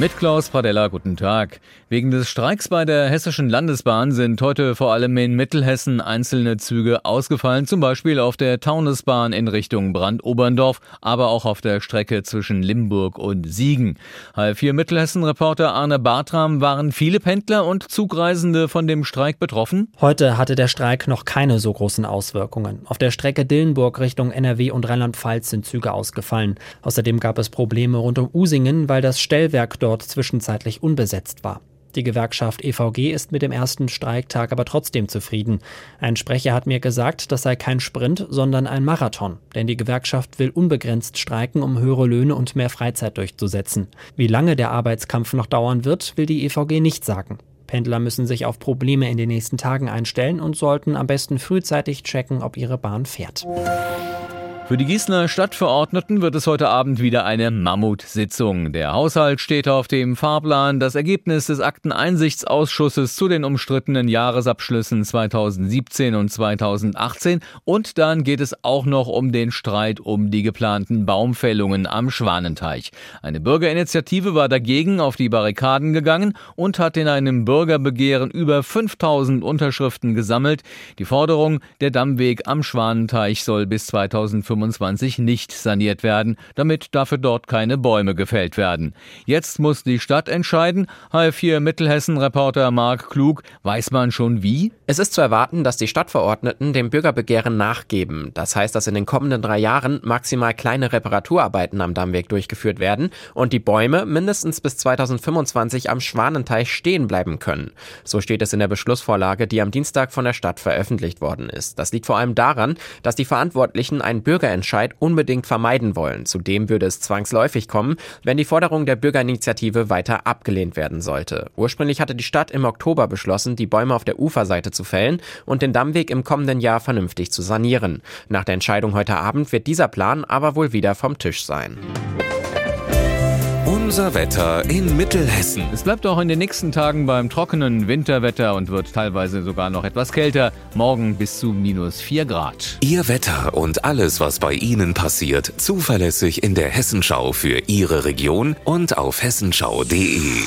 Mit Klaus Pradella, guten Tag. Wegen des Streiks bei der Hessischen Landesbahn sind heute vor allem in Mittelhessen einzelne Züge ausgefallen, zum Beispiel auf der Taunusbahn in Richtung Brandoberndorf, aber auch auf der Strecke zwischen Limburg und Siegen. H4 Mittelhessen-Reporter Arne Bartram waren viele Pendler und Zugreisende von dem Streik betroffen? Heute hatte der Streik noch keine so großen Auswirkungen. Auf der Strecke Dillenburg Richtung NRW und Rheinland-Pfalz sind Züge ausgefallen. Außerdem gab es Probleme rund um Usingen, weil das Stellwerk dort zwischenzeitlich unbesetzt war. Die Gewerkschaft EVG ist mit dem ersten Streiktag aber trotzdem zufrieden. Ein Sprecher hat mir gesagt, das sei kein Sprint, sondern ein Marathon. Denn die Gewerkschaft will unbegrenzt streiken, um höhere Löhne und mehr Freizeit durchzusetzen. Wie lange der Arbeitskampf noch dauern wird, will die EVG nicht sagen. Pendler müssen sich auf Probleme in den nächsten Tagen einstellen und sollten am besten frühzeitig checken, ob ihre Bahn fährt. Für die Gießener Stadtverordneten wird es heute Abend wieder eine Mammutsitzung. Der Haushalt steht auf dem Fahrplan. Das Ergebnis des Akteneinsichtsausschusses zu den umstrittenen Jahresabschlüssen 2017 und 2018. Und dann geht es auch noch um den Streit um die geplanten Baumfällungen am Schwanenteich. Eine Bürgerinitiative war dagegen auf die Barrikaden gegangen und hat in einem Bürgerbegehren über 5000 Unterschriften gesammelt. Die Forderung, der Dammweg am Schwanenteich soll bis 2025 2025 nicht saniert werden, damit dafür dort keine Bäume gefällt werden. Jetzt muss die Stadt entscheiden. H4 Mittelhessen-Reporter Marc Klug, weiß man schon wie? Es ist zu erwarten, dass die Stadtverordneten dem Bürgerbegehren nachgeben. Das heißt, dass in den kommenden drei Jahren maximal kleine Reparaturarbeiten am Dammweg durchgeführt werden und die Bäume mindestens bis 2025 am Schwanenteich stehen bleiben können. So steht es in der Beschlussvorlage, die am Dienstag von der Stadt veröffentlicht worden ist. Das liegt vor allem daran, dass die Verantwortlichen einen Bürger Bürgerentscheid unbedingt vermeiden wollen. Zudem würde es zwangsläufig kommen, wenn die Forderung der Bürgerinitiative weiter abgelehnt werden sollte. Ursprünglich hatte die Stadt im Oktober beschlossen, die Bäume auf der Uferseite zu fällen und den Dammweg im kommenden Jahr vernünftig zu sanieren. Nach der Entscheidung heute Abend wird dieser Plan aber wohl wieder vom Tisch sein. Unser Wetter in Mittelhessen. Es bleibt auch in den nächsten Tagen beim trockenen Winterwetter und wird teilweise sogar noch etwas kälter. Morgen bis zu minus 4 Grad. Ihr Wetter und alles, was bei Ihnen passiert, zuverlässig in der Hessenschau für Ihre Region und auf hessenschau.de.